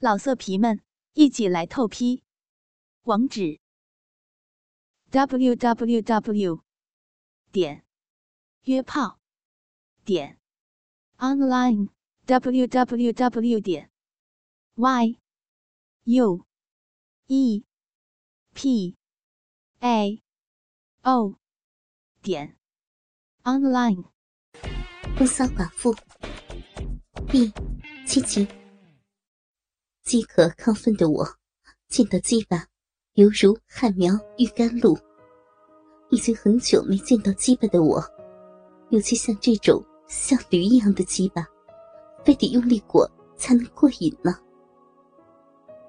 老色皮们，一起来透批！网址：w w w 点约炮点 online w w w 点 y u e p a o 点 online。不骚寡妇第七集。饥渴亢奋的我，见到鸡巴，犹如旱苗遇甘露。已经很久没见到鸡巴的我，尤其像这种像驴一样的鸡巴，非得用力裹才能过瘾呢。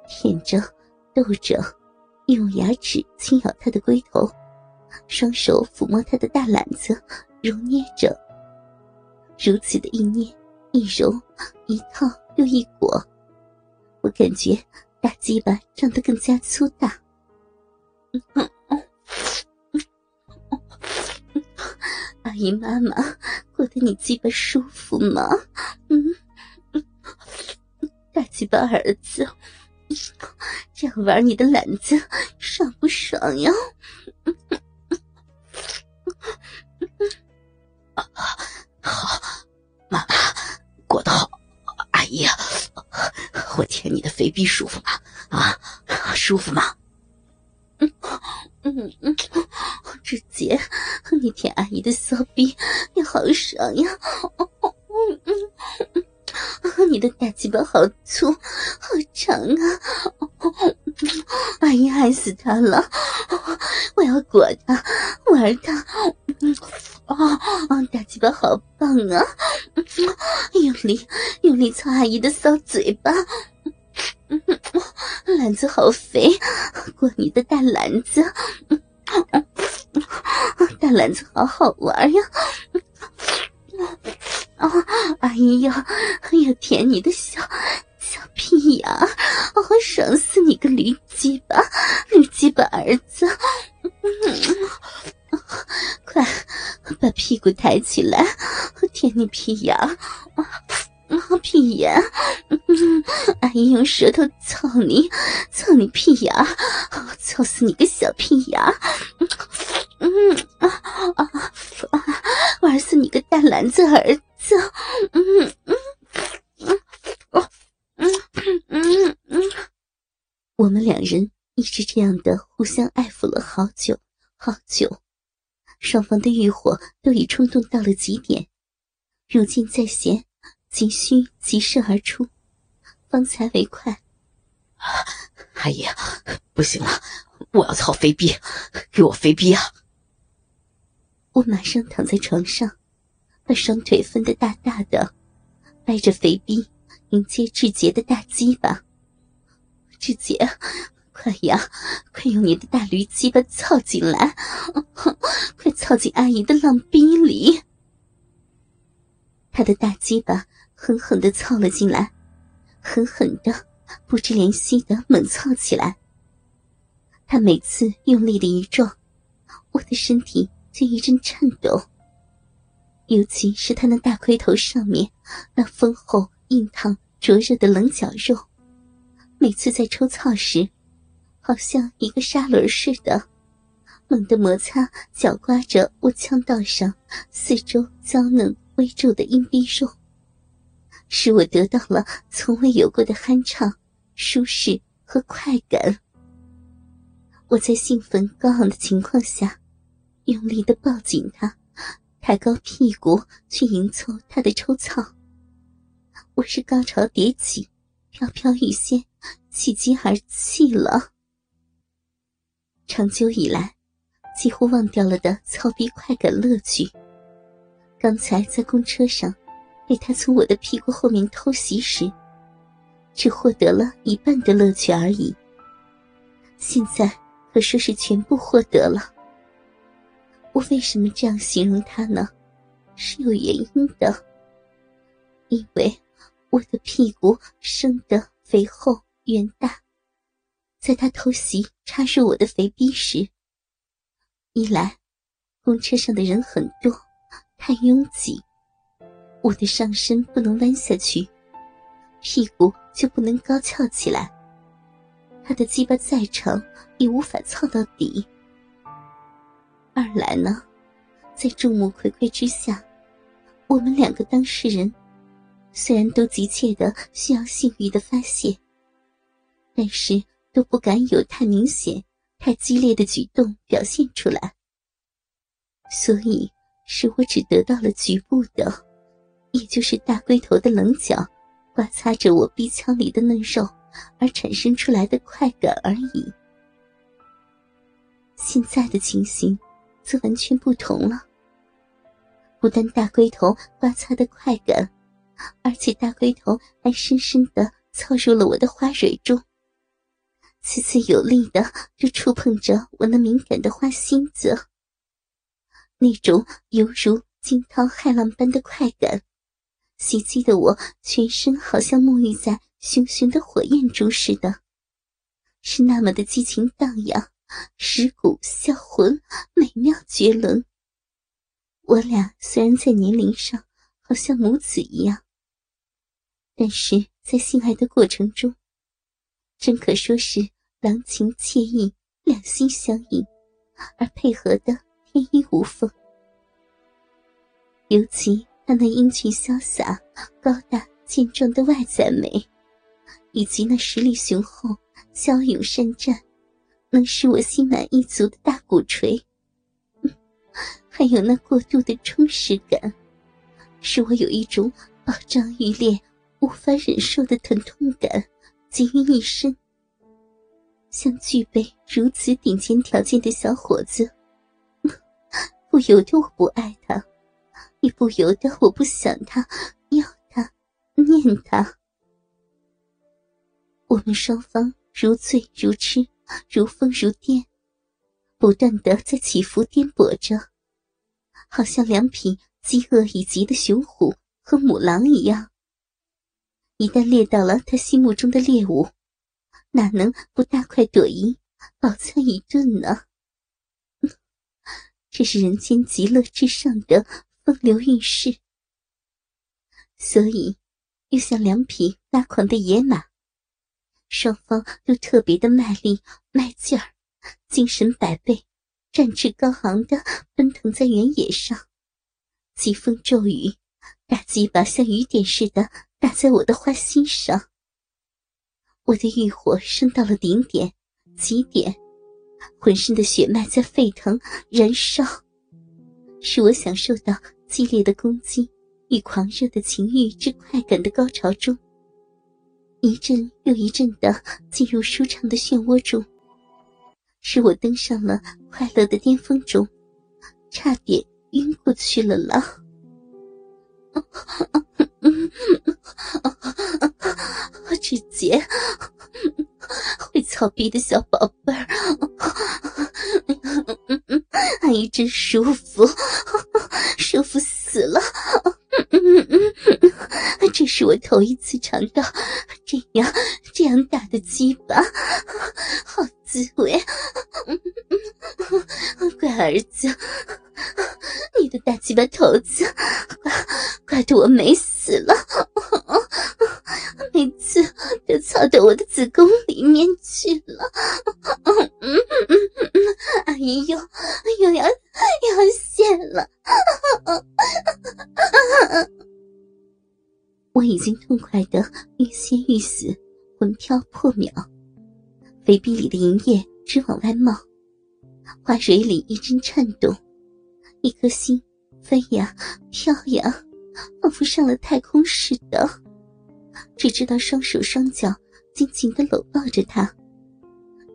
舔着、逗着，用牙齿轻咬他的龟头，双手抚摸他的大篮子，揉捏着。如此的一捏、一揉、一套又一裹。我感觉大鸡巴长得更加粗大。阿姨妈妈，过得你鸡巴舒服吗？嗯，大鸡巴儿子，这样玩你的懒子爽不爽呀？好，妈妈过得好，阿姨。我舔你的肥逼舒服吗？啊，舒服吗？嗯嗯嗯，直接你舔阿姨的骚逼也好爽呀！嗯嗯嗯，你的大鸡巴好粗好长啊！阿姨爱死他了，我要裹他玩他。啊，大鸡巴好棒啊！用力用力操阿姨的骚嘴巴，篮子好肥，过你的大篮子，大篮子好好玩呀！啊，阿姨要要舔你的小小屁眼，我爽死你个驴鸡巴，驴鸡巴儿子！嗯快把屁股抬起来，我舔你屁眼啊啊屁眼！阿姨用舌头操你，操你屁眼，操死你个小屁眼！嗯啊啊啊！玩死你个大篮子儿子！嗯嗯嗯嗯嗯嗯，我们两人一直这样的互相爱抚了好久好久。双方的欲火都已冲动到了极点，如今在闲，急需急射而出，方才为快。阿姨，不行了，我要操肥逼，给我肥逼啊！我马上躺在床上，把双腿分得大大的，掰着肥逼迎接志杰的大鸡巴。志杰。快呀！快用你的大驴鸡巴操进来！快操进阿姨的浪逼里！他的大鸡巴狠狠的操了进来，狠狠的、不知怜惜的猛操起来。他每次用力的一撞，我的身体就一阵颤抖。尤其是他那大盔头上面那丰厚、硬烫、灼热的棱角肉，每次在抽操时。好像一个砂轮似的，猛地摩擦、搅刮着我腔道上四周娇嫩微皱的阴逼肉，使我得到了从未有过的酣畅、舒适和快感。我在兴奋高昂的情况下，用力的抱紧他，抬高屁股去迎凑他的抽操。我是高潮迭起，飘飘欲仙，喜极而泣了。长久以来，几乎忘掉了的操逼快感乐趣。刚才在公车上，被他从我的屁股后面偷袭时，只获得了一半的乐趣而已。现在可说是全部获得了。我为什么这样形容他呢？是有原因的。因为我的屁股生得肥厚圆大。在他偷袭插入我的肥逼时，一来，公车上的人很多，太拥挤，我的上身不能弯下去；屁股就不能高翘起来。他的鸡巴再长也无法操到底。二来呢，在众目睽睽之下，我们两个当事人虽然都急切的需要性欲的发泄，但是都不敢有太明显、太激烈的举动表现出来，所以是我只得到了局部的，也就是大龟头的棱角，刮擦着我鼻腔里的嫩肉。而产生出来的快感而已。现在的情形则完全不同了。不但大龟头刮擦的快感，而且大龟头还深深的操入了我的花蕊中，次次有力的就触碰着我那敏感的花心子。那种犹如惊涛骇浪般的快感，袭击的我全身好像沐浴在。熊熊的火焰中似的，是那么的激情荡漾，蚀骨销魂，美妙绝伦。我俩虽然在年龄上好像母子一样，但是在性爱的过程中，真可说是郎情妾意，两心相印，而配合的天衣无缝。尤其他那英俊潇洒、高大健壮的外在美。以及那实力雄厚、骁勇善战、能使我心满意足的大鼓槌，还有那过度的充实感，使我有一种饱胀欲裂、无法忍受的疼痛感集于一身。像具备如此顶尖条件的小伙子，不由得我不爱他，也不由得我不想他、要他、念他。我们双方如醉如痴，如疯如癫，不断的在起伏颠簸着，好像两匹饥饿已极的雄虎和母狼一样。一旦猎到了他心目中的猎物，哪能不大快朵颐，饱餐一顿呢？这是人间极乐之上的风流韵事，所以又像两匹发狂的野马。双方都特别的卖力、卖劲儿，精神百倍，战志高昂的奔腾在原野上。疾风骤雨，大鸡巴像雨点似的打在我的花心上。我的欲火升到了顶点、极点，浑身的血脉在沸腾、燃烧，使我享受到激烈的攻击与狂热的情欲之快感的高潮中。一阵又一阵的进入舒畅的漩涡中，使我登上了快乐的巅峰中，差点晕过去了啦！志杰，会操逼的小宝贝儿，阿姨真舒服，舒服死了！这是我头一次尝到这样这样大的鸡巴，好滋味！乖儿子，你的大鸡巴头子，怪怪得我美死了，每次都操到我的子宫里面去了。阿姨又又要要泄了。我已经痛快的欲仙欲死，魂飘魄渺，肥逼里的银液直往外冒，花蕊里一阵颤动，一颗心飞呀飘呀，仿佛上了太空似的。只知道双手双脚紧紧的搂抱着他，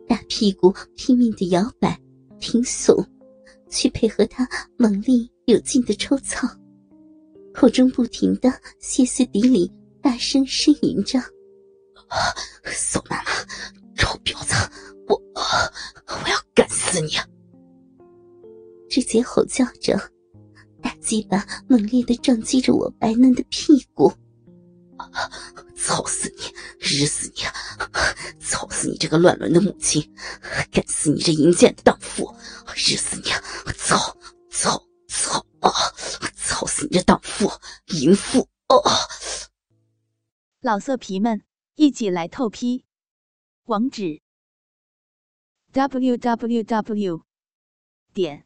大屁股拼命的摇摆挺耸，去配合他猛烈有劲的抽操。口中不停的歇斯底里，大声呻吟着：“宋妈妈，臭婊子，我我要干死你！”直接吼叫着，大鸡巴猛烈的撞击着我白嫩的屁股，“操死你，日死你！操死你这个乱伦的母亲，干死你这淫贱的荡妇，日死你！我操操操啊！”操死你这荡妇淫妇！哦。老色皮们，一起来透批！网址：w w w 点